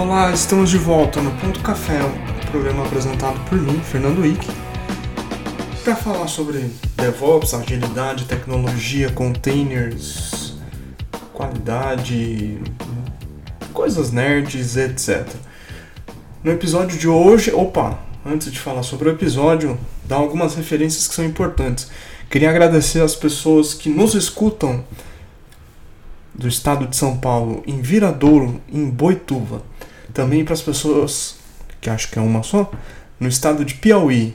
Olá, estamos de volta no Ponto Café, um programa apresentado por mim, Fernando Wick, para falar sobre DevOps, agilidade, tecnologia, containers, qualidade, coisas nerds, etc. No episódio de hoje, opa, antes de falar sobre o episódio, dá algumas referências que são importantes. Queria agradecer as pessoas que nos escutam do estado de São Paulo, em Viradouro, em Boituva. Também para as pessoas, que acho que é uma só, no estado de Piauí,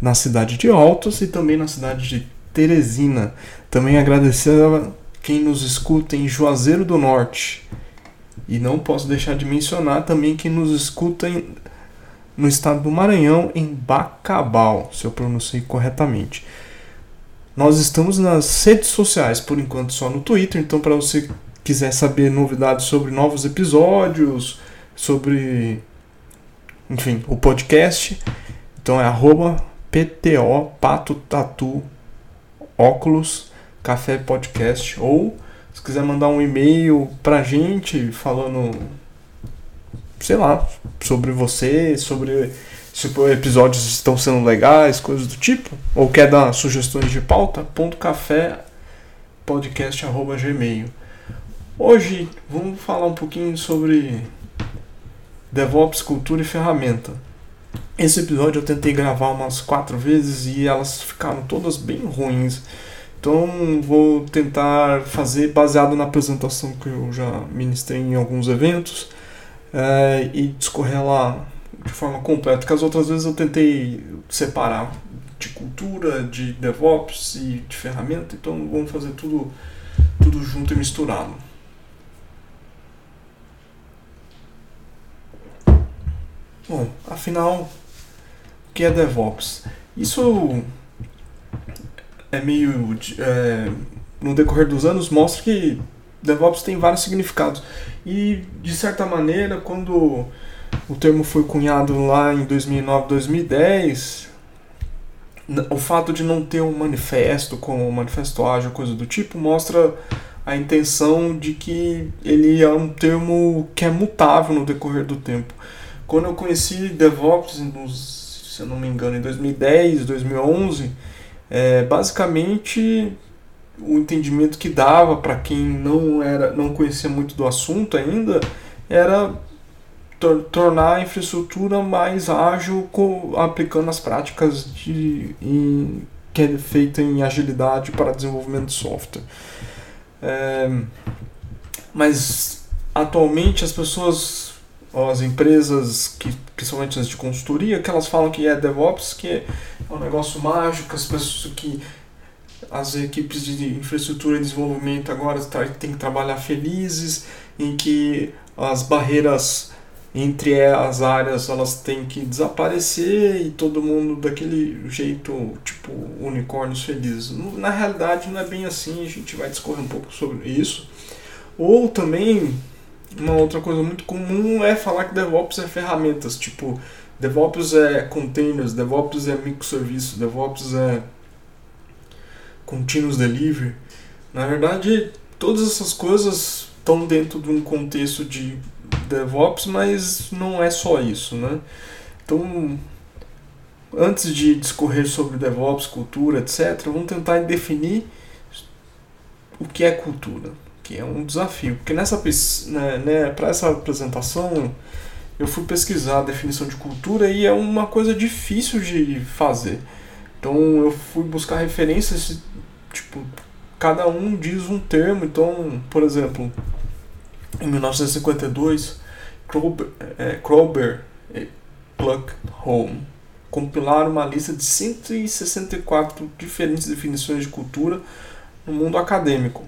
na cidade de Altos e também na cidade de Teresina. Também agradecer a quem nos escuta em Juazeiro do Norte. E não posso deixar de mencionar também quem nos escuta em, no estado do Maranhão, em Bacabal, se eu pronunciei corretamente. Nós estamos nas redes sociais, por enquanto só no Twitter, então para você quiser saber novidades sobre novos episódios, sobre enfim, o podcast, então é arroba PTO Pato Tatu Óculos Café Podcast ou se quiser mandar um e-mail pra gente falando sei lá, sobre você, sobre se os episódios estão sendo legais, coisas do tipo, ou quer dar sugestões de pauta, ponto café podcast arroba gmail. Hoje vamos falar um pouquinho sobre DevOps, cultura e ferramenta. Esse episódio eu tentei gravar umas quatro vezes e elas ficaram todas bem ruins. Então vou tentar fazer baseado na apresentação que eu já ministrei em alguns eventos é, e discorrer lá de forma completa, porque as outras vezes eu tentei separar de cultura, de DevOps e de ferramenta, então vamos fazer tudo, tudo junto e misturado. Bom, afinal, o que é DevOps? Isso é meio. É, no decorrer dos anos, mostra que DevOps tem vários significados. E, de certa maneira, quando o termo foi cunhado lá em 2009, 2010. O fato de não ter um manifesto, como um manifesto ágil, coisa do tipo, mostra a intenção de que ele é um termo que é mutável no decorrer do tempo. Quando eu conheci DevOps, nos, se eu não me engano, em 2010, 2011, é, basicamente o entendimento que dava para quem não era, não conhecia muito do assunto ainda, era tor tornar a infraestrutura mais ágil com, aplicando as práticas de, em, que é feita em agilidade para desenvolvimento de software. É, mas atualmente as pessoas, as empresas, que, principalmente as de consultoria, que elas falam que é DevOps, que é um negócio mágico, as pessoas que as equipes de infraestrutura e desenvolvimento agora têm que trabalhar felizes, em que as barreiras entre as áreas elas têm que desaparecer e todo mundo daquele jeito, tipo, unicórnios felizes. Na realidade não é bem assim, a gente vai discorrer um pouco sobre isso. Ou também, uma outra coisa muito comum é falar que DevOps é ferramentas, tipo, DevOps é containers, DevOps é microserviço, DevOps é continuous delivery. Na verdade, todas essas coisas estão dentro de um contexto de DevOps, mas não é só isso, né? Então, antes de discorrer sobre DevOps, cultura, etc., vamos tentar definir o que é cultura, que é um desafio. Porque nessa né, né para essa apresentação eu fui pesquisar a definição de cultura e é uma coisa difícil de fazer. Então eu fui buscar referências, tipo, cada um diz um termo. Então, por exemplo, em 1952, Krober, e Pluck Home compilaram uma lista de 164 diferentes definições de cultura no mundo acadêmico.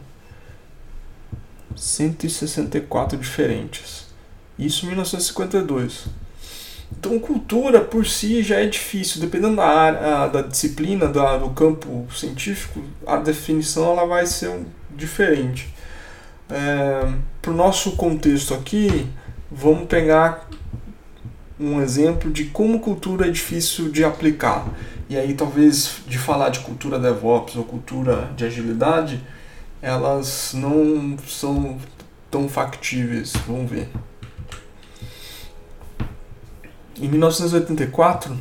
164 diferentes. Isso em 1952. Então, cultura por si já é difícil, dependendo da área, da disciplina, do campo científico, a definição ela vai ser um, diferente. É, Para o nosso contexto aqui, vamos pegar um exemplo de como cultura é difícil de aplicar. E aí, talvez, de falar de cultura DevOps ou cultura de agilidade, elas não são tão factíveis. Vamos ver. em 1984,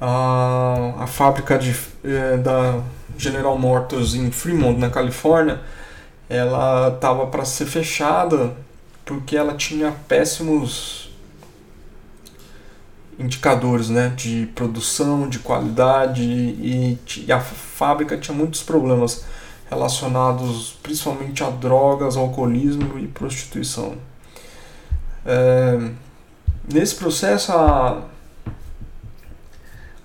a, a fábrica de, é, da General Motors em Fremont, na Califórnia, ela estava para ser fechada porque ela tinha péssimos indicadores né, de produção, de qualidade e, e a fábrica tinha muitos problemas relacionados principalmente a drogas, alcoolismo e prostituição. É, nesse processo a,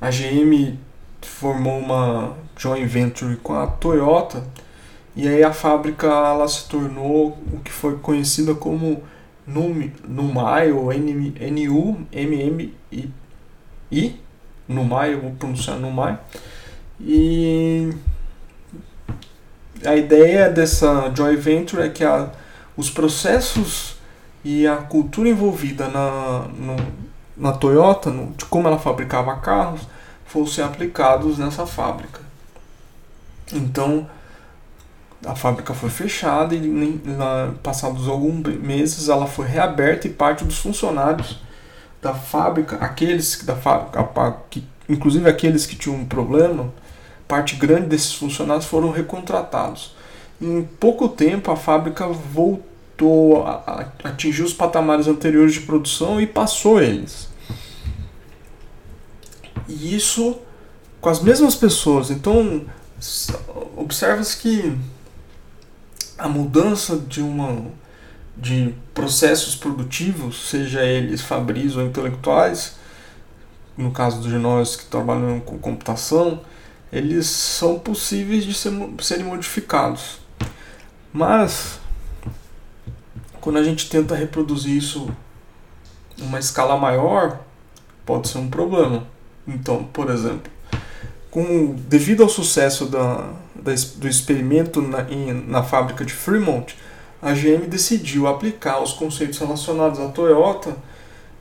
a GM formou uma joint venture com a Toyota e aí a fábrica ela se tornou o que foi conhecida como Numai ou N-U-M-M-I Numai, eu vou pronunciar Numai e a ideia dessa joint venture é que a, os processos e a cultura envolvida na, no, na Toyota, no, de como ela fabricava carros, fossem aplicados nessa fábrica. Então, a fábrica foi fechada e na, passados alguns meses ela foi reaberta e parte dos funcionários da fábrica, aqueles da fábrica, que, inclusive aqueles que tinham um problema, parte grande desses funcionários foram recontratados. Em pouco tempo a fábrica voltou a, atingir os patamares anteriores de produção e passou eles. E isso com as mesmas pessoas. Então, observa-se que a mudança de uma de processos produtivos, seja eles fabris ou intelectuais, no caso de nós que trabalham com computação, eles são possíveis de ser, serem modificados. Mas quando a gente tenta reproduzir isso em uma escala maior, pode ser um problema. Então, por exemplo, com, devido ao sucesso da, da do experimento na, em, na fábrica de Fremont, a GM decidiu aplicar os conceitos relacionados à Toyota,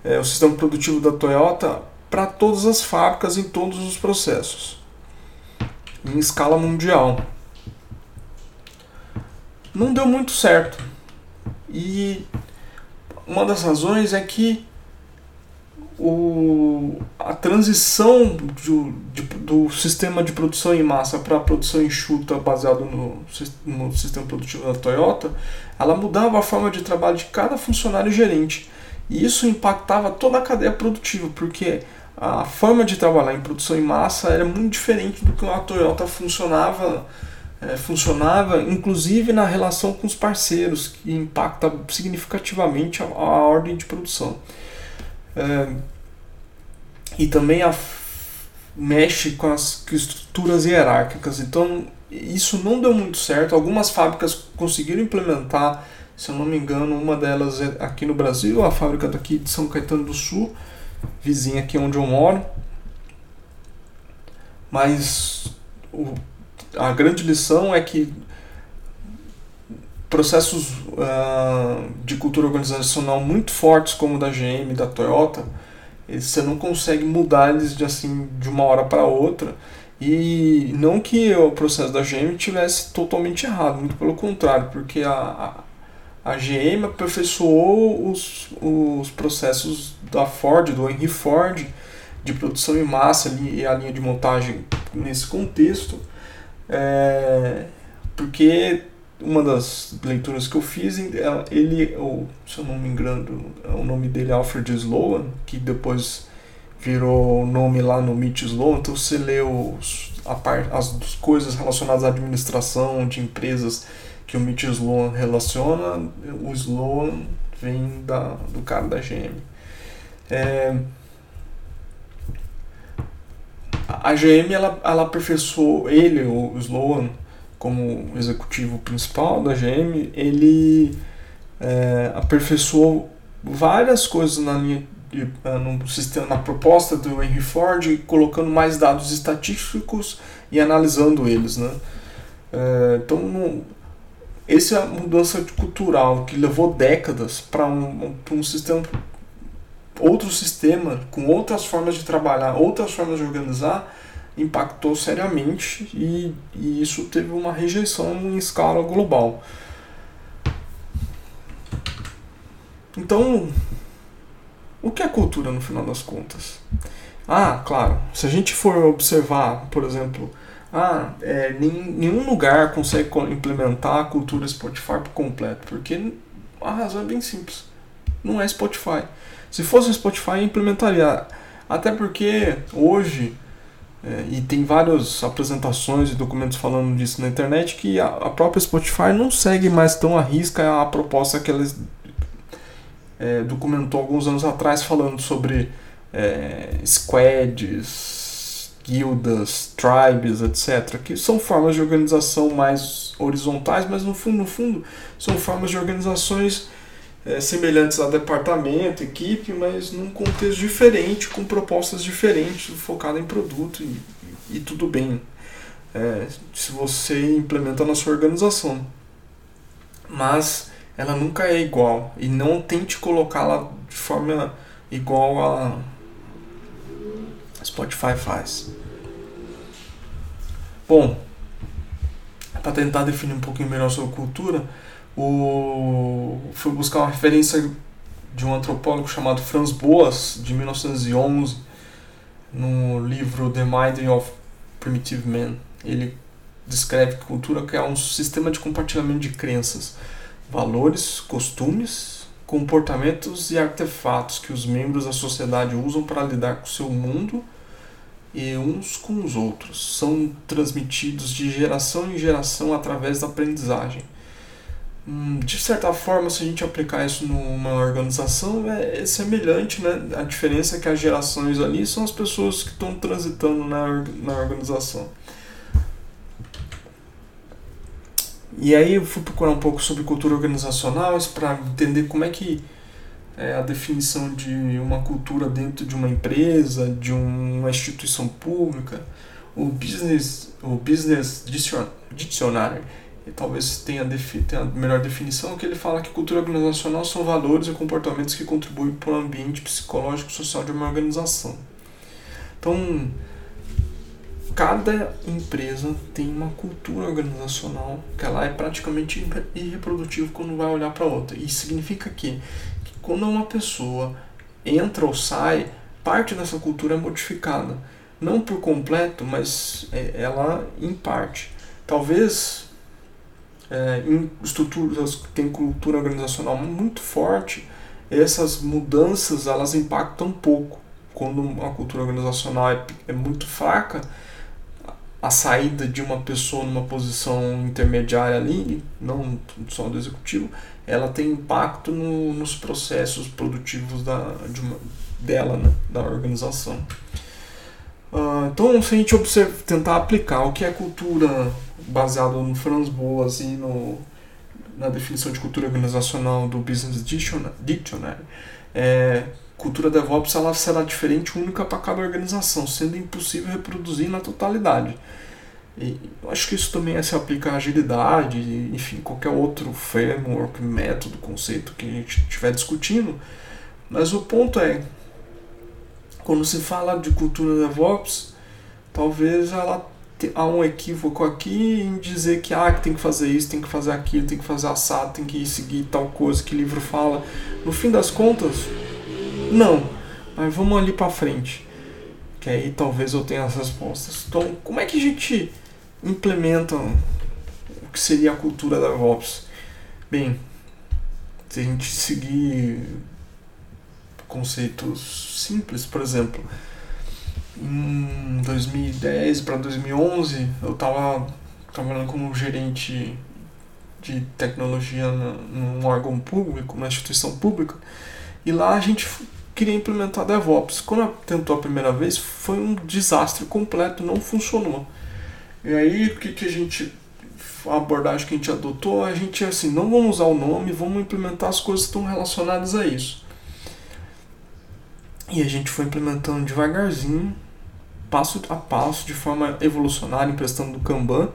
é, o sistema produtivo da Toyota, para todas as fábricas em todos os processos, em escala mundial. Não deu muito certo. E uma das razões é que o, a transição do, de, do sistema de produção em massa para a produção enxuta baseado no, no sistema produtivo da Toyota, ela mudava a forma de trabalho de cada funcionário gerente. E isso impactava toda a cadeia produtiva, porque a forma de trabalhar em produção em massa era muito diferente do que a Toyota funcionava, é, funcionava inclusive na relação com os parceiros, que impacta significativamente a, a ordem de produção. É, e também a, mexe com as estruturas hierárquicas. Então, isso não deu muito certo. Algumas fábricas conseguiram implementar, se eu não me engano, uma delas é aqui no Brasil, a fábrica daqui de São Caetano do Sul, vizinha aqui onde eu moro. Mas o, a grande lição é que processos uh, de cultura organizacional muito fortes como o da GM da Toyota, você não consegue mudar eles de assim de uma hora para outra. E não que o processo da GM tivesse totalmente errado, muito pelo contrário, porque a, a, GM aperfeiçoou os, os processos da Ford, do Henry Ford, de produção em massa e a linha de montagem nesse contexto, é, porque uma das leituras que eu fiz, ele, ou, se eu não me engano, o nome dele é Alfred Sloan, que depois virou nome lá no Meet Sloan, então você lê os, a par, as coisas relacionadas à administração de empresas que o Meet Sloan relaciona, o Sloan vem da, do cara da GM. É, a GM ela, ela aperfeiçoou ele, o Sloan, como executivo principal da GM, ele é, aperfeiçoou várias coisas na linha de, no sistema, na proposta do Henry Ford, colocando mais dados estatísticos e analisando eles, né? É, então, no, essa é mudança cultural que levou décadas para um, um sistema, outro sistema com outras formas de trabalhar, outras formas de organizar impactou seriamente e, e isso teve uma rejeição em escala global. Então, O que é cultura no final das contas? Ah, claro, se a gente for observar, por exemplo, ah, é, nenhum lugar consegue implementar a cultura Spotify por completo, porque a razão é bem simples. Não é Spotify. Se fosse Spotify, implementaria. Até porque hoje, é, e tem várias apresentações e documentos falando disso na internet, que a, a própria Spotify não segue mais tão à risca a proposta que eles é, documentou alguns anos atrás falando sobre é, squads, guildas, tribes, etc., que são formas de organização mais horizontais, mas no fundo, no fundo, são formas de organizações é, semelhantes a departamento, equipe, mas num contexto diferente, com propostas diferentes, focada em produto e, e tudo bem. É, se você implementa na sua organização. Mas ela nunca é igual e não tente colocá-la de forma igual a Spotify faz. Bom, para tentar definir um pouquinho melhor sobre cultura, o... fui buscar uma referência de um antropólogo chamado Franz Boas, de 1911, no livro The Mind of Primitive Man. Ele descreve cultura que é um sistema de compartilhamento de crenças, valores, costumes, comportamentos e artefatos que os membros da sociedade usam para lidar com o seu mundo e uns com os outros. São transmitidos de geração em geração através da aprendizagem. Hum, de certa forma, se a gente aplicar isso numa organização, é, semelhante, né? A diferença é que as gerações ali são as pessoas que estão transitando na, na organização. E aí eu fui procurar um pouco sobre cultura organizacional para entender como é que é, a definição de uma cultura dentro de uma empresa, de uma instituição pública, o business, o business dictionary, talvez tenha, tenha a melhor definição, que ele fala que cultura organizacional são valores e comportamentos que contribuem para o ambiente psicológico e social de uma organização. Então, cada empresa tem uma cultura organizacional que ela é praticamente irreprodutível quando vai olhar para outra. Isso significa que quando uma pessoa entra ou sai, parte dessa cultura é modificada. Não por completo, mas é, ela em parte. Talvez é, em estruturas que têm cultura organizacional muito forte, essas mudanças elas impactam pouco. Quando a cultura organizacional é, é muito fraca, a saída de uma pessoa numa posição intermediária ali, não só do executivo, ela tem impacto no, nos processos produtivos da, de uma, dela, né, da organização. Uh, então, se a gente observa, tentar aplicar o que é cultura baseado no Franz Boas e no, na definição de cultura organizacional do Business Dictionary, é, cultura DevOps ela será diferente única para cada organização, sendo impossível reproduzir na totalidade. E acho que isso também se aplica à agilidade, enfim, qualquer outro framework, método, conceito que a gente estiver discutindo. Mas o ponto é, quando se fala de cultura DevOps, talvez ela há um equívoco aqui em dizer que ah, que tem que fazer isso, tem que fazer aquilo, tem que fazer assado, tem que seguir tal coisa que o livro fala. No fim das contas, não. Mas vamos ali para frente. Que aí talvez eu tenha as respostas. Então, como é que a gente implementam o que seria a cultura da DevOps. Bem, se a gente seguir conceitos simples, por exemplo, em 2010 para 2011 eu estava trabalhando como gerente de tecnologia num órgão público, uma instituição pública, e lá a gente queria implementar DevOps. Quando tentou a primeira vez, foi um desastre completo, não funcionou. E aí, o que, que a gente. A abordagem que a gente adotou, a gente é assim: não vamos usar o nome, vamos implementar as coisas que estão relacionadas a isso. E a gente foi implementando devagarzinho, passo a passo, de forma evolucionária, emprestando do Kanban,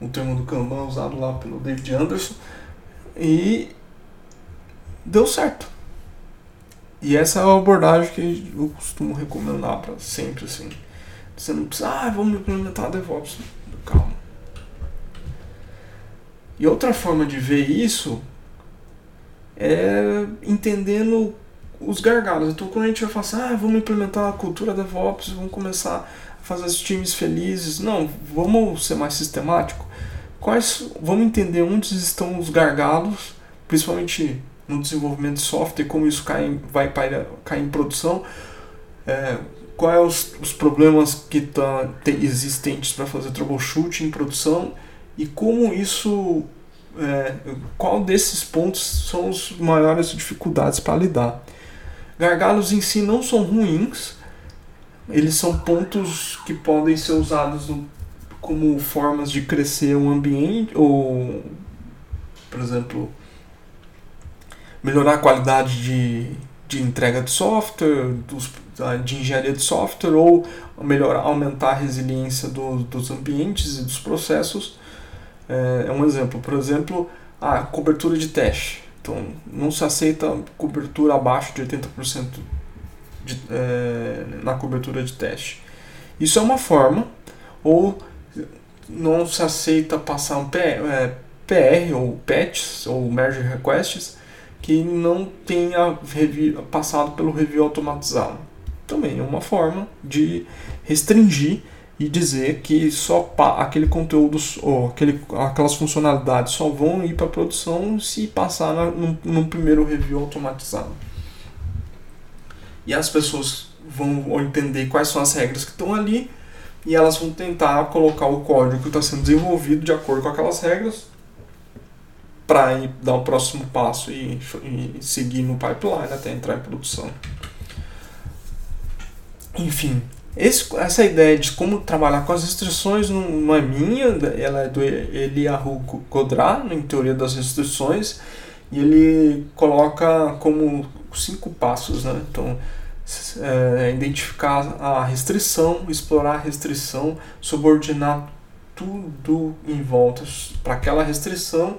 o termo do Kanban usado lá pelo David Anderson, e deu certo. E essa é a abordagem que eu costumo recomendar para sempre, assim. Você não precisa, ah, vamos implementar DevOps. Calma. E outra forma de ver isso é entendendo os gargalos. Então, quando a gente vai falar assim, ah, vamos implementar a cultura DevOps, vamos começar a fazer os times felizes. Não, vamos ser mais sistemático. Quais, vamos entender onde estão os gargalos, principalmente no desenvolvimento de software, como isso cai, vai cair em produção. É, quais os, os problemas que tá, existentes para fazer troubleshooting em produção e como isso é, qual desses pontos são as maiores dificuldades para lidar. Gargalos em si não são ruins, eles são pontos que podem ser usados no, como formas de crescer um ambiente ou, por exemplo, melhorar a qualidade de, de entrega de software, dos, de engenharia de software ou melhorar, aumentar a resiliência do, dos ambientes e dos processos. É, é um exemplo. Por exemplo, a cobertura de teste. Então, não se aceita cobertura abaixo de 80% de, é, na cobertura de teste. Isso é uma forma, ou não se aceita passar um PR, é, ou patches ou merge requests que não tenha passado pelo review automatizado. Também é uma forma de restringir e dizer que só aquele conteúdo ou aquele, aquelas funcionalidades só vão ir para produção se passar num, num, primeiro review automatizado. E as pessoas vão entender quais são as regras que estão ali e elas vão tentar colocar o código que está sendo desenvolvido de acordo com aquelas regras para dar o próximo passo e, e seguir no pipeline até entrar em produção. Enfim, esse, essa ideia de como trabalhar com as restrições não, é minha, ela é do Eliyahu Godra, em Teoria das Restrições, e ele coloca como cinco passos, né? Então, é, identificar a restrição, explorar a restrição, subordinar tudo em volta para aquela restrição,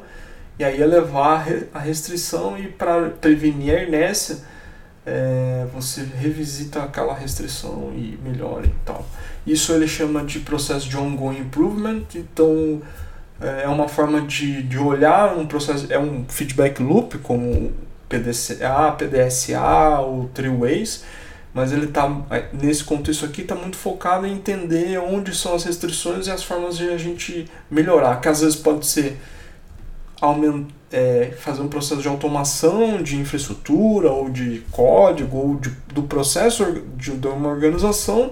e aí elevar a restrição e para prevenir a inércia, é, você revisita aquela restrição e melhora e tal. Isso ele chama de processo de ongoing improvement, então é, é uma forma de, de olhar um processo, é um feedback loop como PDCA, PDSA ou Ways, mas ele está nesse contexto aqui está muito focado em entender onde são as restrições e as formas de a gente melhorar, que às vezes pode ser aumentar é, fazer um processo de automação de infraestrutura ou de código ou de, do processo de, de uma organização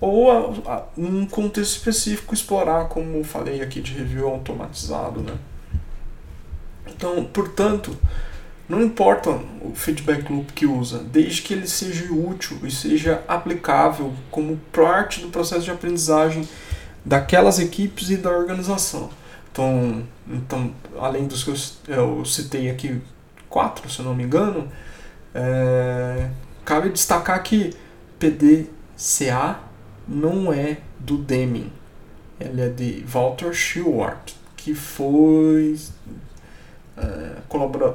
ou a, a, um contexto específico explorar, como falei aqui, de review automatizado. Né? Então, portanto, não importa o feedback loop que usa, desde que ele seja útil e seja aplicável como parte do processo de aprendizagem daquelas equipes e da organização. Então, então além dos que eu, eu citei aqui, quatro, se eu não me engano, é, cabe destacar que PDCA não é do Deming. Ele é de Walter Schewart, que foi. É,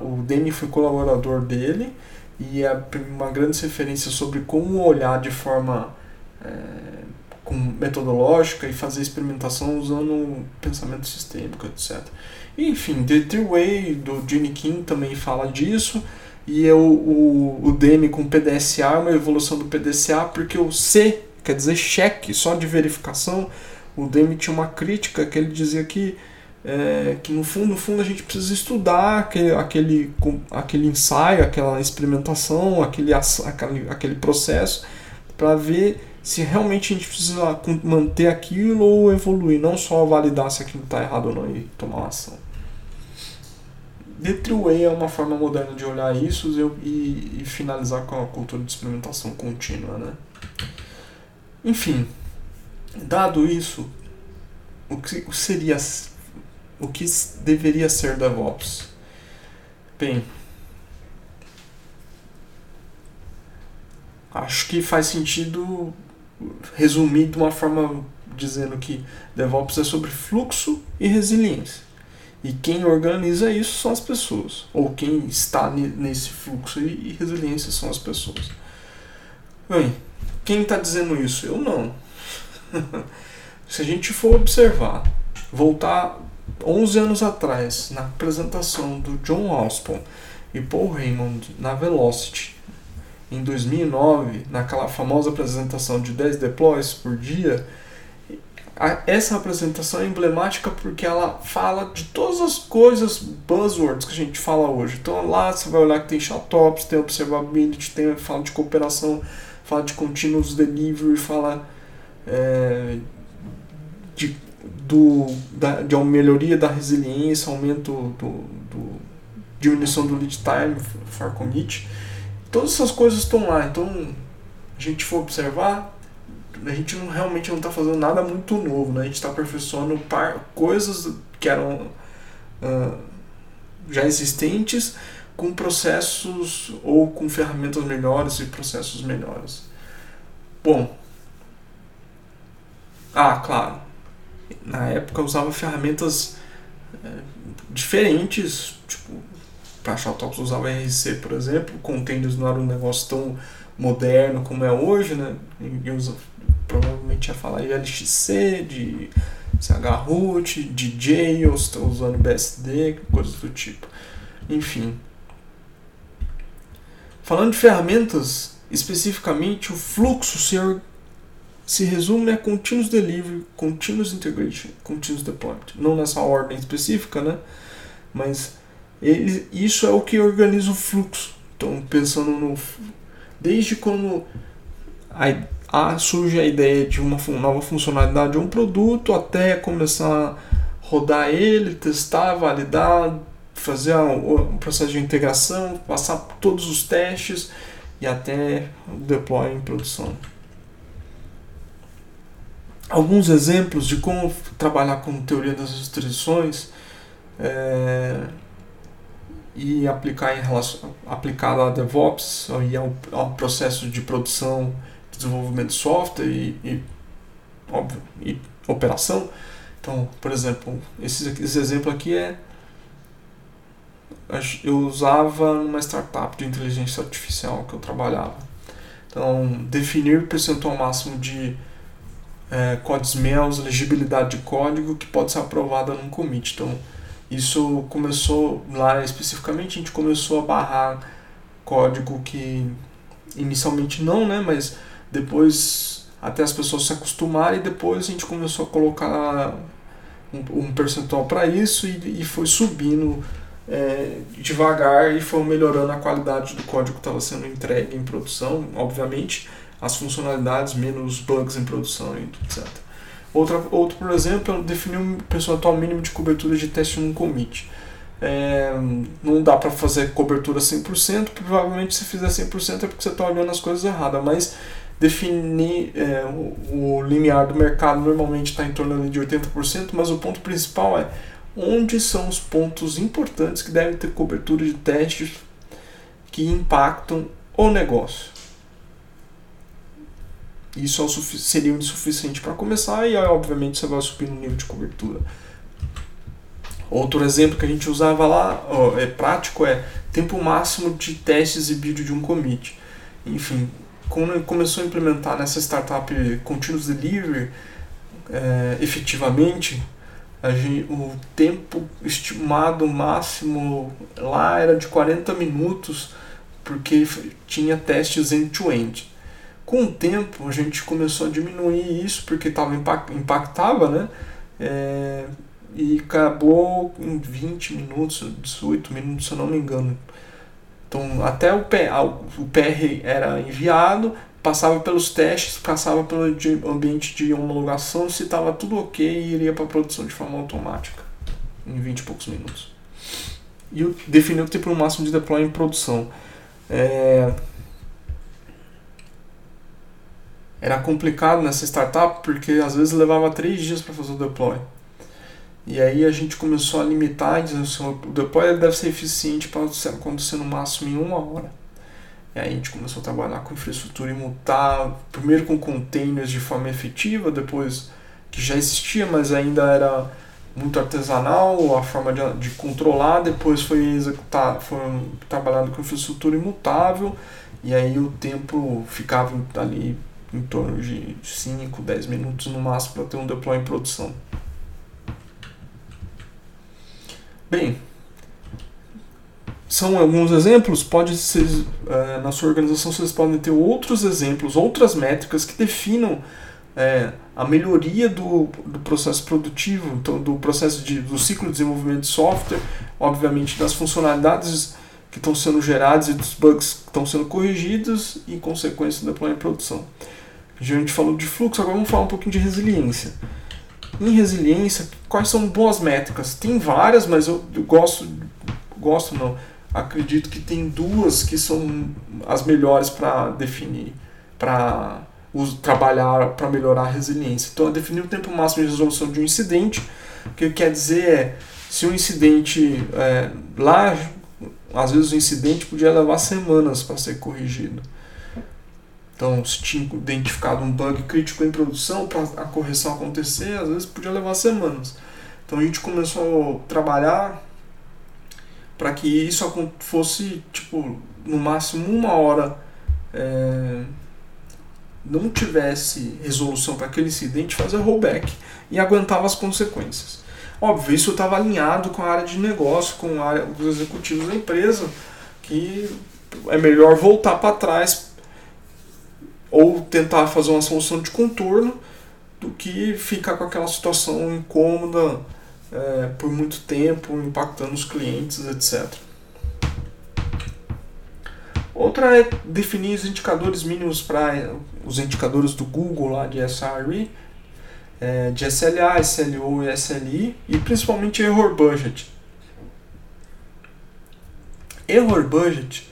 o Deming foi colaborador dele e é uma grande referência sobre como olhar de forma. É, com metodológica e fazer experimentação usando pensamento sistêmico, etc. Enfim, The Three Way do Gene King também fala disso. E é o, o, o DM com PDSA é uma evolução do PDCA, porque o C quer dizer cheque, só de verificação. O DM tinha uma crítica que ele dizia que, é, que no fundo, no fundo a gente precisa estudar aquele, aquele, aquele ensaio, aquela experimentação, aquele, aquele, aquele processo para ver se realmente a gente precisa manter aquilo ou evoluir, não só validar se aquilo está errado ou não e tomar uma ação. The True Way é uma forma moderna de olhar isso e, e finalizar com a cultura de experimentação contínua. Né? Enfim, dado isso, o que seria o que deveria ser DevOps? Bem, acho que faz sentido resumir de uma forma dizendo que DevOps é sobre fluxo e resiliência. E quem organiza isso são as pessoas, ou quem está nesse fluxo e resiliência são as pessoas. Bem, quem está dizendo isso? Eu não. Se a gente for observar, voltar 11 anos atrás, na apresentação do John Osborne, e Paul Raymond na Velocity em 2009, naquela famosa apresentação de 10 deploys por dia, essa apresentação é emblemática porque ela fala de todas as coisas, buzzwords que a gente fala hoje. Então lá você vai olhar que tem showtops, tem observability, tem, fala de cooperação, fala de continuous delivery, fala é, de, do, da, de uma melhoria da resiliência, aumento do, do diminuição do lead time for commit. Todas essas coisas estão lá. Então, a gente for observar, a gente não, realmente não está fazendo nada muito novo. Né? A gente está aperfeiçoando par, coisas que eram uh, já existentes com processos ou com ferramentas melhores e processos melhores. Bom, ah, claro, na época eu usava ferramentas é, diferentes, tipo para Shoutbox usava RC, por exemplo, containers não era um negócio tão moderno como é hoje, né? Ninguém usa, provavelmente ia falar de LXC, de chroot, de Jails, estou usando BSD, coisas do tipo. Enfim. Falando de ferramentas, especificamente o fluxo se, se resume a Continuous Delivery, Continuous Integration, Continuous Deployment. Não nessa ordem específica, né? Mas ele, isso é o que organiza o fluxo. Então, pensando no. Desde quando a, a, surge a ideia de uma nova funcionalidade de um produto, até começar a rodar ele, testar, validar, fazer um processo de integração, passar todos os testes e até o deploy em produção. Alguns exemplos de como trabalhar com teoria das restrições. É, e aplicar em relação aplicado a DevOps e ao, ao processo de produção, desenvolvimento de software e, e óbvio e operação. Então, por exemplo, esse, esse exemplo aqui é eu usava numa startup de inteligência artificial que eu trabalhava. Então, definir percentual máximo de é, code smells, legibilidade de código que pode ser aprovada num commit. Então, isso começou lá especificamente, a gente começou a barrar código que inicialmente não, né, mas depois até as pessoas se acostumarem e depois a gente começou a colocar um, um percentual para isso e, e, foi subindo é, devagar e foi melhorando a qualidade do código que estava sendo entregue em produção, obviamente as funcionalidades menos bugs em produção e etc. Outra, outro, por exemplo, é definir um percentual mínimo de cobertura de teste num commit. É, não dá para fazer cobertura 100%, provavelmente se fizer 100% é porque você está olhando as coisas erradas, mas definir é, o, o, limiar do mercado normalmente está em torno de 80%, mas o ponto principal é onde são os pontos importantes que devem ter cobertura de testes que impactam o negócio. Isso é seria o suficiente para começar e aí, obviamente você vai subir no nível de cobertura. Outro exemplo que a gente usava lá, ó, é prático, é tempo máximo de testes e vídeo de um commit. Enfim, quando começou a implementar nessa startup Continuous Delivery é, efetivamente, gente, o tempo estimado máximo lá era de 40 minutos, porque tinha testes end-to-end. -end. Com o tempo, a gente começou a diminuir isso porque tava, impactava, né? É, e acabou em 20 minutos, 18 minutos, se eu não me engano. Então, até o, o PR era enviado, passava pelos testes, passava pelo ambiente de homologação, se estava tudo ok, e iria para a produção de forma automática, em 20 e poucos minutos. E definiu o tempo máximo de deploy em produção. É, era complicado nessa startup porque às vezes levava três dias para fazer o deploy. E aí a gente começou a limitar e dizer assim, o deploy deve ser eficiente para acontecer no máximo em uma hora. E aí a gente começou a trabalhar com infraestrutura imutável, primeiro com containers de forma efetiva, depois que já existia, mas ainda era muito artesanal a forma de, de controlar, depois foi executar, foi trabalhado com infraestrutura imutável, e aí o tempo ficava ali em torno de 5, 10 minutos no máximo para ter um deploy em produção. Bem, são alguns exemplos, pode ser, é, na sua organização vocês podem ter outros exemplos, outras métricas que definam é, a melhoria do, do processo produtivo, então do processo de, do ciclo de desenvolvimento de software, obviamente das funcionalidades que estão sendo geradas e dos bugs que estão sendo corrigidos e, consequência, do deployment em produção. A gente falou de fluxo, agora vamos falar um pouquinho de resiliência. Em resiliência, quais são boas métricas? Tem várias, mas eu, eu gosto, gosto não, acredito que tem duas que são as melhores para definir, para trabalhar para melhorar a resiliência. Então, é definir o tempo máximo de resolução de um incidente, o que quer dizer é, se um incidente é, lá às vezes o incidente podia levar semanas para ser corrigido. Então, se tinha identificado um bug crítico em produção, para a correção acontecer, às vezes podia levar semanas. Então, a gente começou a trabalhar para que isso fosse, tipo, no máximo uma hora, é, não tivesse resolução para aquele incidente, fazer rollback e aguentava as consequências. Óbvio, isso estava alinhado com a área de negócio, com a área dos executivos da empresa, que é melhor voltar para trás ou tentar fazer uma solução de contorno do que ficar com aquela situação incômoda é, por muito tempo, impactando os clientes, etc. Outra é definir os indicadores mínimos para os indicadores do Google lá de SRE, é, de SLA, SLO e SLI e principalmente error budget. Error budget,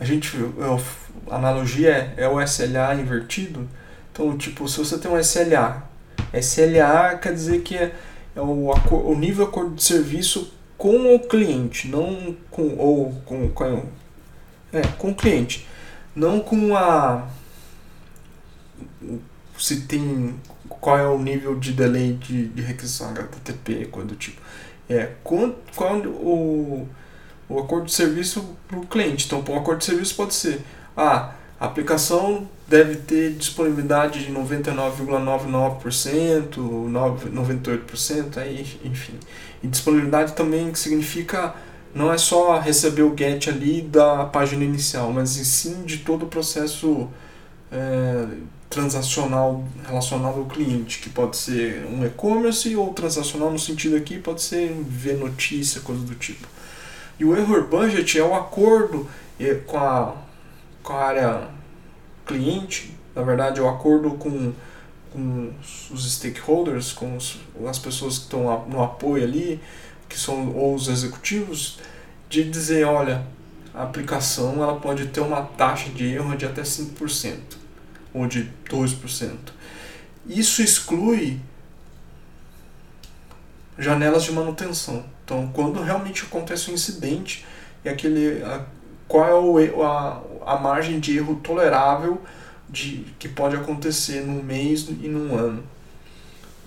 a gente a analogia é, é o SLA invertido. Então, tipo, se você tem um SLA, SLA quer dizer que é, é o, o nível de acordo de serviço com o cliente, não com ou com, com é, com o cliente, não com a se tem qual é o nível de delay de, de requisição HTTP, coisa do tipo. É, qual, qual o, o acordo de serviço para o cliente. Então, um acordo de serviço pode ser, ah, a aplicação deve ter disponibilidade de 99,99%, 98%, aí, enfim. E disponibilidade também que significa não é só receber o GET ali da página inicial, mas sim de todo o processo é, transacional relacionado ao cliente, que pode ser um e-commerce ou transacional no sentido aqui pode ser ver notícia, coisa do tipo. E o error budget é o acordo eh, com a, com a área cliente, na verdade o acordo com, com os stakeholders, com os, as pessoas que estão no apoio ali, que são ou os executivos, de dizer, olha, a aplicação ela pode ter uma taxa de erro de até 5% ou de 2%. Isso exclui janelas de manutenção. Então, quando realmente acontece um incidente, é aquele, qual é o, a, a margem de erro tolerável de, que pode acontecer num mês e num ano.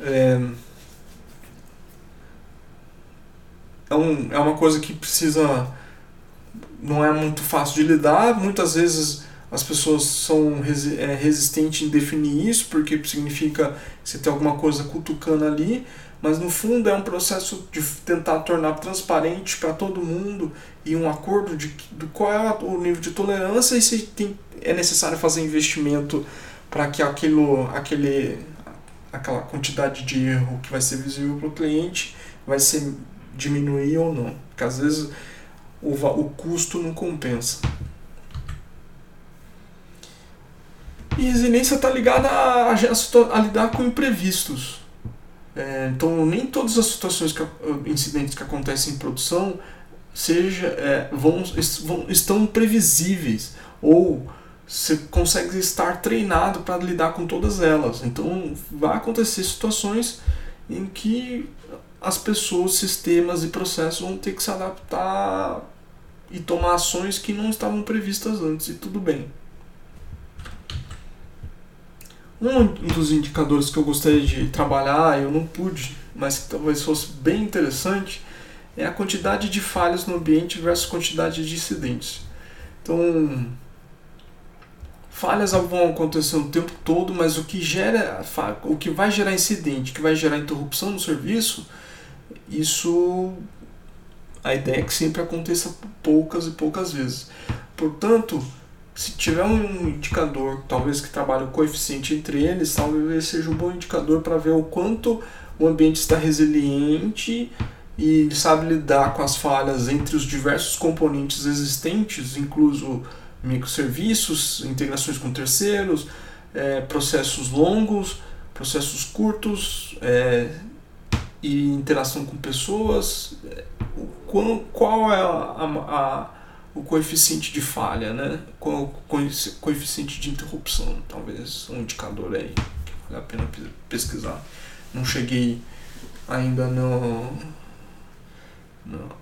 É, é, um, é uma coisa que precisa. não é muito fácil de lidar, muitas vezes as pessoas são é, resistentes em definir isso, porque significa você ter alguma coisa cutucando ali, mas no fundo é um processo de tentar tornar transparente para todo mundo e um acordo de do qual é o nível de tolerância e se tem, é necessário fazer investimento para que aquilo, aquele, aquela quantidade de erro que vai ser visível para o cliente vai ser diminuir ou não, porque às vezes o, o custo não compensa. E resiliência está ligada a, a, a, lidar com imprevistos. É, então, nem todas as situações, que, incidentes que acontecem em produção seja, é, vão, vão, estão previsíveis ou você consegue estar treinado para lidar com todas elas. Então, vai acontecer situações em que as pessoas, sistemas e processos vão ter que se adaptar e tomar ações que não estavam previstas antes, e tudo bem. Um dos indicadores que eu gostaria de trabalhar, eu não pude, mas que talvez fosse bem interessante, é a quantidade de falhas no ambiente versus quantidade de incidentes. Então, falhas vão acontecer o tempo todo, mas o que gera, o que vai gerar incidente, que vai gerar interrupção no serviço, isso a ideia é que sempre aconteça poucas e poucas vezes. Portanto, se tiver um indicador, talvez que trabalhe o coeficiente entre eles, talvez seja um bom indicador para ver o quanto o ambiente está resiliente e sabe lidar com as falhas entre os diversos componentes existentes, incluso microserviços, integrações com terceiros, é, processos longos, processos curtos é, e interação com pessoas. Qual, qual é a, a, o coeficiente de falha, né? O coeficiente de interrupção? Talvez um indicador aí que vale a pena pesquisar. Não cheguei ainda no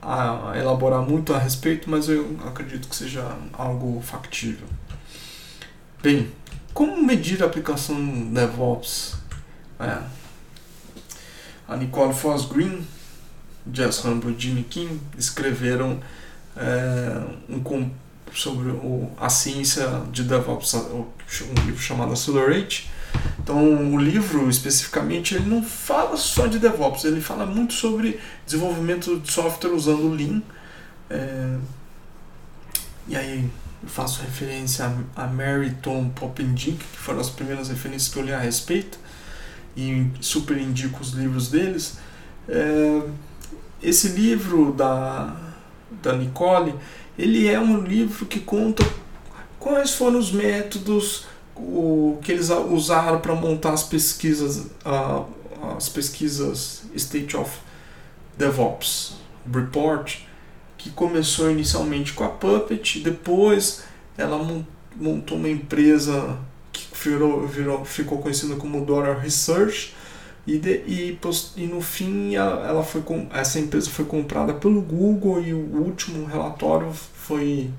a elaborar muito a respeito, mas eu acredito que seja algo factível. Bem, como medir a aplicação DevOps? É. A Nicole Foss Green, Jess Humble e Jimmy Kim escreveram é, um, sobre o, a ciência de DevOps, um livro chamado Accelerate, então, o livro especificamente ele não fala só de DevOps, ele fala muito sobre desenvolvimento de software usando Lean. É... E aí eu faço referência a, Mary Tom Poppendink, que foram as primeiras referências que eu li a respeito, e super indico os livros deles. É... Esse livro da, da Nicole, ele é um livro que conta quais foram os métodos o que eles usaram para montar as pesquisas, uh, as pesquisas State of DevOps Report, que começou inicialmente com a Puppet, depois ela montou uma empresa que virou, virou, ficou conhecida como Dora Research, e, de, e, e no fim ela foi com, essa empresa foi comprada pelo Google e o último relatório foi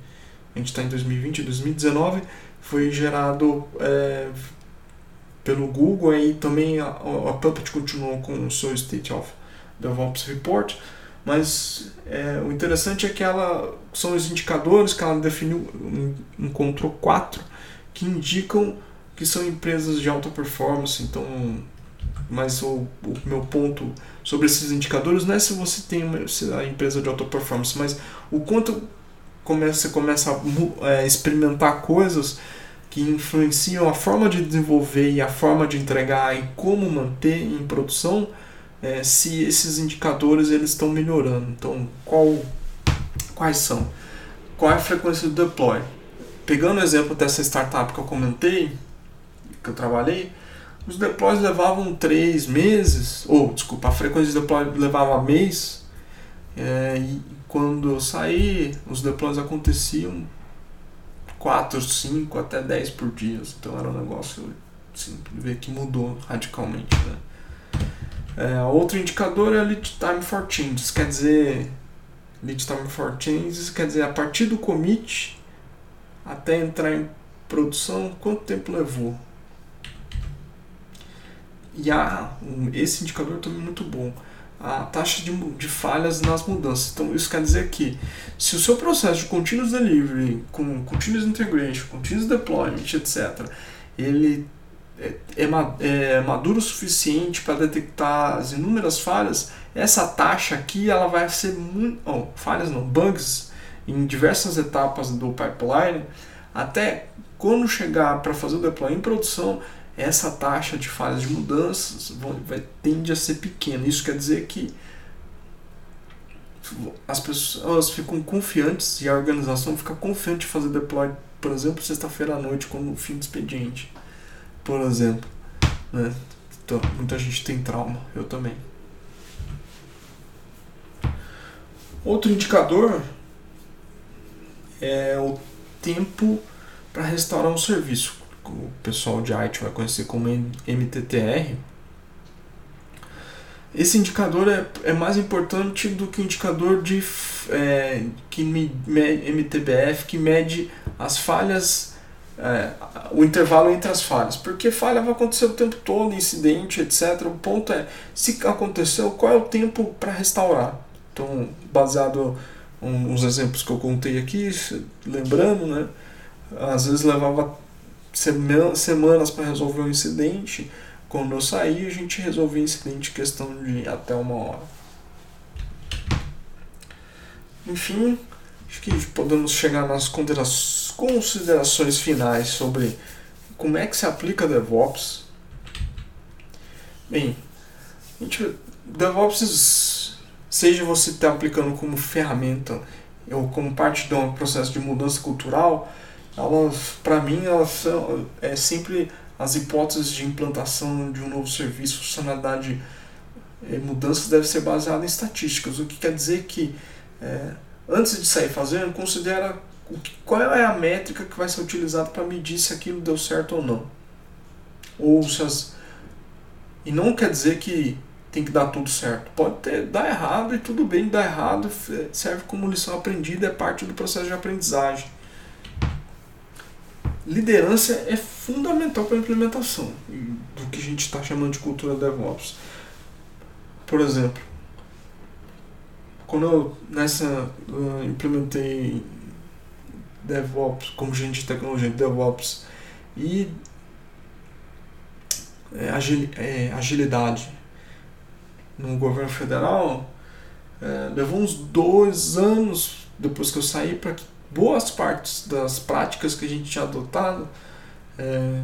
a gente está em 2020, 2019 foi gerado é, pelo Google e também a, a Puppet continuou com o seu State of DevOps Report, mas é, o interessante é que ela são os indicadores que ela definiu, encontrou quatro que indicam que são empresas de alta performance. Então, mas o, o meu ponto sobre esses indicadores não é se você tem uma, se a empresa de alta performance, mas o quanto começa, você começa a é, experimentar coisas que influenciam a forma de desenvolver e a forma de entregar e como manter em produção, é, se esses indicadores eles estão melhorando. Então, qual, quais são? Qual é a frequência do deploy? Pegando o exemplo dessa startup que eu comentei, que eu trabalhei, os deploys levavam três meses, ou desculpa, a frequência de deploy levava mês, é, e quando eu saí, os deploys aconteciam 4, 5, até 10 por dia. Então era um negócio assim, ver que mudou radicalmente. Né? É, outro indicador é lead time for changes, quer dizer, lead time for changes quer dizer a partir do commit até entrar em produção, quanto tempo levou. E há, esse indicador também é muito bom a taxa de, de falhas nas mudanças. Então, isso quer dizer que se o seu processo de continuous delivery, com continuous integration, continuous deployment, etc., ele é, é, é maduro o suficiente para detectar as inúmeras falhas, essa taxa aqui ela vai ser muito. Oh, falhas não, bugs em diversas etapas do pipeline, até quando chegar para fazer o deploy em produção, essa taxa de falhas de mudanças vai, tende a ser pequena. Isso quer dizer que as pessoas ficam confiantes e a organização fica confiante de fazer deploy, por exemplo, sexta-feira à noite, como fim do expediente, por exemplo. Né? Então, muita gente tem trauma, eu também. Outro indicador é o tempo para restaurar um serviço o pessoal de IT vai conhecer como MTTR, esse indicador é, é mais importante do que o indicador de é, que me, MTBF que mede as falhas, é, o intervalo entre as falhas, porque falha vai acontecer o tempo todo, incidente, etc. O ponto é se aconteceu, qual é o tempo para restaurar? Então, baseado nos exemplos que eu contei aqui, lembrando, né? Às vezes levava semanas para resolver um incidente. Quando eu saí, a gente resolveu o incidente em questão de até uma hora. enfim, acho que podemos chegar nas considerações finais sobre como é que se aplica DevOps. Bem, a gente, DevOps, seja você está aplicando como ferramenta ou como parte de um processo de mudança cultural, elas, para mim, elas são é sempre as hipóteses de implantação de um novo serviço, funcionalidade, é, mudanças deve ser baseada em estatísticas, o que quer dizer que é, antes de sair fazendo, considera qual é a métrica que vai ser utilizada para medir se aquilo deu certo ou não. Ou se as... E não quer dizer que tem que dar tudo certo. Pode ter, dar errado e tudo bem dar errado, serve como lição aprendida, é parte do processo de aprendizagem. Liderança é fundamental para a implementação do que a gente está chamando de cultura DevOps. Por exemplo, quando eu nessa uh, implementei DevOps como gente de tecnologia DevOps e é, agil, é, agilidade no governo federal é, levou uns dois anos depois que eu saí para que boas partes das práticas que a gente tinha adotado é,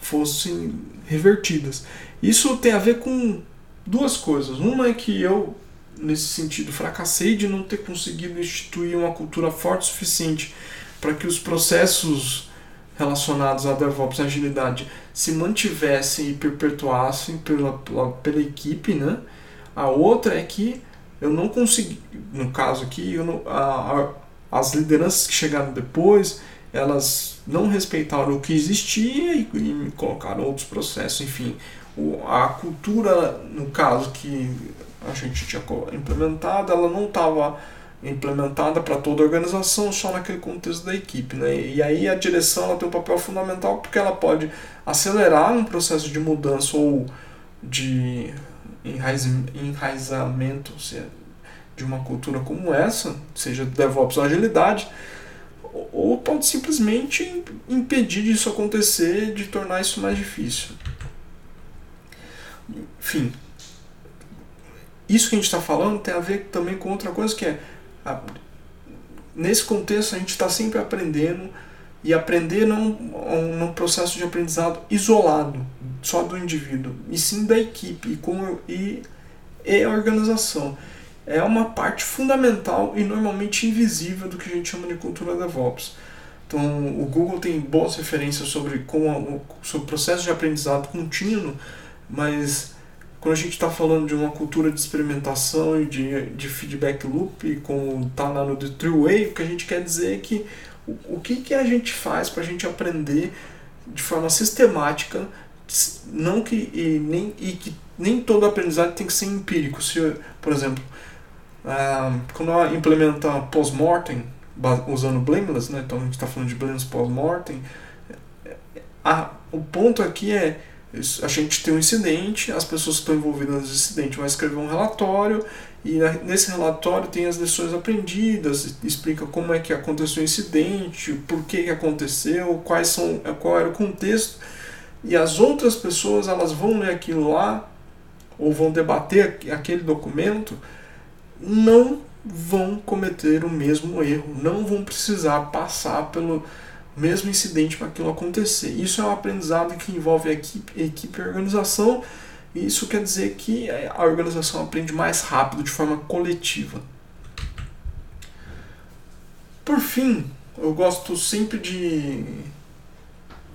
fossem revertidas. Isso tem a ver com duas coisas. Uma é que eu nesse sentido, fracassei de não ter conseguido instituir uma cultura forte o suficiente para que os processos relacionados a DevOps e agilidade se mantivessem e perpetuassem pela, pela, pela equipe, né? A outra é que eu não consegui, no caso aqui, eu não, a, a, as lideranças que chegaram depois, elas não respeitaram o que existia e, e colocaram outros processos, enfim. O, a cultura, no caso que a gente tinha implementado, ela não estava implementada para toda a organização, só naquele contexto da equipe. Né? E aí a direção ela tem um papel fundamental porque ela pode acelerar um processo de mudança ou de enraizamento de uma cultura como essa, seja DevOps ou agilidade, ou pode simplesmente impedir disso acontecer, de tornar isso mais difícil. Enfim, isso que a gente está falando tem a ver também com outra coisa que é a, nesse contexto a gente está sempre aprendendo e aprender não num processo de aprendizado isolado só do indivíduo e sim da equipe e como e, e a organização é uma parte fundamental e normalmente invisível do que a gente chama de cultura DevOps. Então, o Google tem boas referências sobre como sobre o processo de aprendizado contínuo, mas quando a gente está falando de uma cultura de experimentação e de, de feedback loop, como está lá no The True Way, o que a gente quer dizer é que o, o que, que a gente faz para a gente aprender de forma sistemática, não que, e, nem, e que nem todo aprendizado tem que ser empírico. Se, por exemplo, uh, quando ela implementa post-mortem, usando Blameless, né? então a gente está falando de Blameless post-mortem, o ponto aqui é a gente tem um incidente, as pessoas que estão envolvidas nesse incidente vão escrever um relatório e nesse relatório tem as lições aprendidas, explica como é que aconteceu o incidente, por que aconteceu, quais são, qual era o contexto e as outras pessoas elas vão ler aquilo lá ou vão debater aquele documento, não vão cometer o mesmo erro, não vão precisar passar pelo mesmo incidente para aquilo acontecer. Isso é um aprendizado que envolve equipe, equipe e organização, e isso quer dizer que a organização aprende mais rápido, de forma coletiva. Por fim, eu gosto sempre de.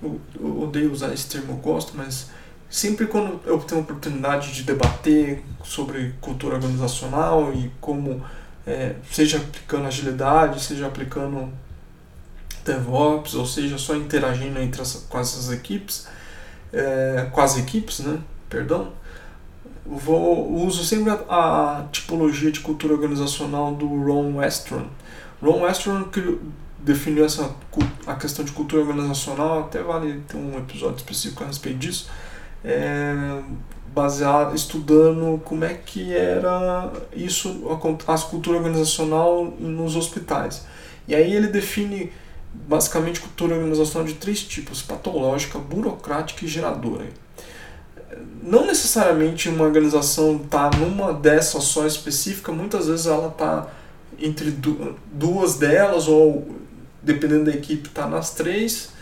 Eu, eu odeio usar esse termo, eu gosto, mas sempre quando eu tenho a oportunidade de debater sobre cultura organizacional e como, é, seja aplicando agilidade, seja aplicando DevOps, ou seja, só interagindo entre as, com essas equipes, é, com as equipes, né? Perdão. Vou, uso sempre a, a, tipologia de cultura organizacional do Ron Westron. Ron Westron definiu essa a questão de cultura organizacional, até vale ter um episódio específico a respeito disso, é, baseado estudando como é que era isso a, a cultura organizacional nos hospitais. E aí ele define basicamente cultura organizacional de três tipos: patológica, burocrática e geradora. Não necessariamente uma organização está numa dessas só específica, muitas vezes ela está entre duas delas, ou dependendo da equipe, está nas três.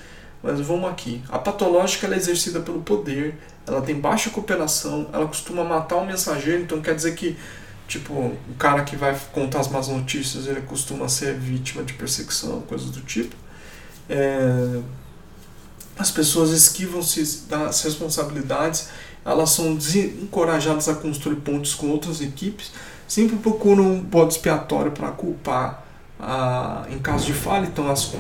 Mas vamos aqui. A patológica é exercida pelo poder, ela tem baixa cooperação, ela costuma matar o mensageiro, então quer dizer que tipo, o cara que vai contar as más notícias, ele costuma ser vítima de perseguição, coisas do tipo. É, as pessoas esquivam-se das responsabilidades, elas são encorajadas a construir pontes com outras equipes, sempre procuram um bode expiatório para culpar a, em caso de falha. Então, as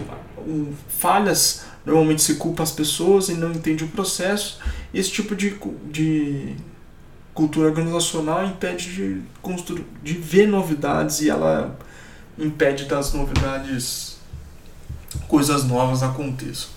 um, falhas normalmente se culpa as pessoas e não entende o processo. Esse tipo de, de cultura organizacional impede de, de ver novidades e ela impede das novidades, coisas novas aconteçam.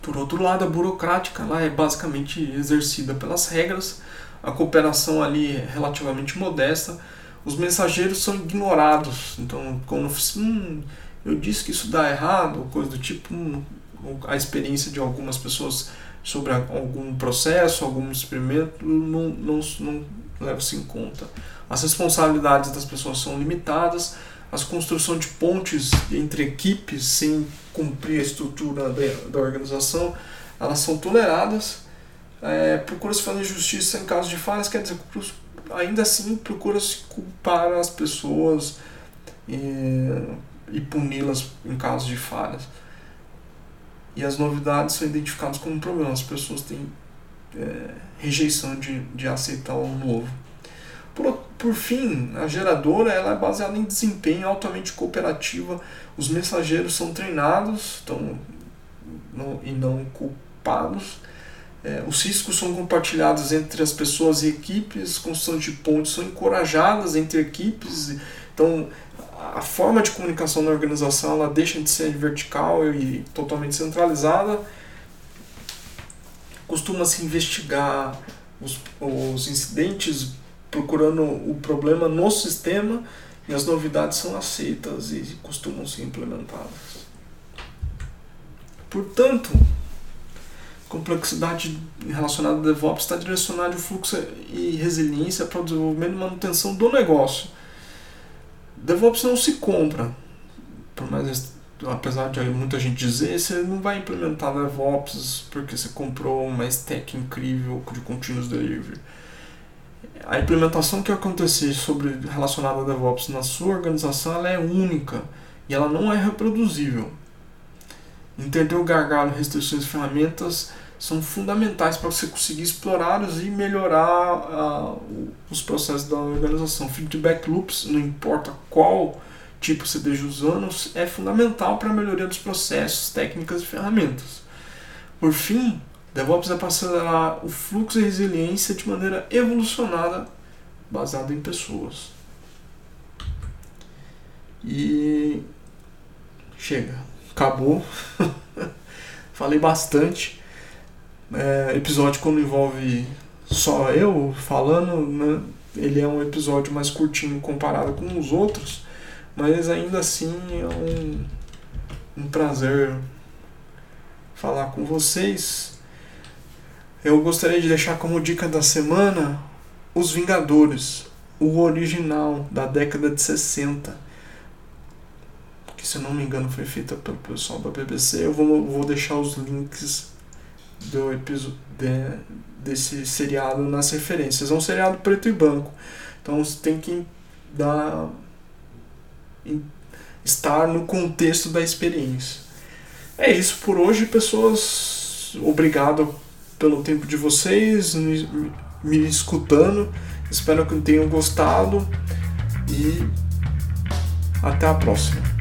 Por outro lado, a burocrática ela é basicamente exercida pelas regras, a cooperação ali é relativamente modesta, os mensageiros são ignorados. Então, quando hum, eu disse que isso dá errado, coisa do tipo, hum, a experiência de algumas pessoas sobre algum processo, algum experimento, não, não, não leva-se em conta. As responsabilidades das pessoas são limitadas, as construção de pontes entre equipes sem cumprir a estrutura da, organização, elas são toleradas. É, procura-se fazer justiça em caso de falhas, quer dizer, ainda assim procura-se culpar as pessoas e, e puni-las em caso de falhas. E as novidades são identificadas como problema, as pessoas têm é, rejeição de, de aceitar o novo. Por, por fim, a geradora ela é baseada em desempenho altamente cooperativa. Os mensageiros são treinados então, não, e não culpados. É, os riscos são compartilhados entre as pessoas e equipes, construção de pontes são encorajadas entre equipes. Então, a forma de comunicação na organização ela deixa de ser vertical e totalmente centralizada. Costuma-se investigar os, os incidentes procurando o problema no sistema e as novidades são aceitas e costumam ser implementadas. Portanto, complexidade relacionada ao DevOps está direcionada ao fluxo e resiliência para o desenvolvimento e manutenção do negócio. DevOps não se compra, por mais apesar de muita gente dizer, você não vai implementar DevOps porque você comprou uma stack incrível de continuous delivery a implementação que acontecer sobre relacionada a DevOps na sua organização ela é única e ela não é reproduzível. Entender o gargalo, restrições ferramentas são fundamentais para você conseguir explorá-los e melhorar uh, os processos da organização. Feedback loops, não importa qual tipo você esteja usando, é fundamental para a melhoria dos processos, técnicas e ferramentas. Por fim, DevOps é para acelerar o fluxo e resiliência de maneira evolucionada, baseada em pessoas. E chega, acabou. Falei bastante. É, episódio quando envolve só eu falando, né? ele é um episódio mais curtinho comparado com os outros, mas ainda assim é um, um prazer falar com vocês eu gostaria de deixar como dica da semana Os Vingadores, o original da década de 60. Que se eu não me engano foi feita pelo pessoal da BBC. Eu vou, vou deixar os links do episódio de, desse seriado nas referências. É um seriado preto e branco. Então você tem que dar estar no contexto da experiência. É isso por hoje, pessoas. Obrigado pelo tempo de vocês, me, me escutando. Espero que tenham gostado e até a próxima.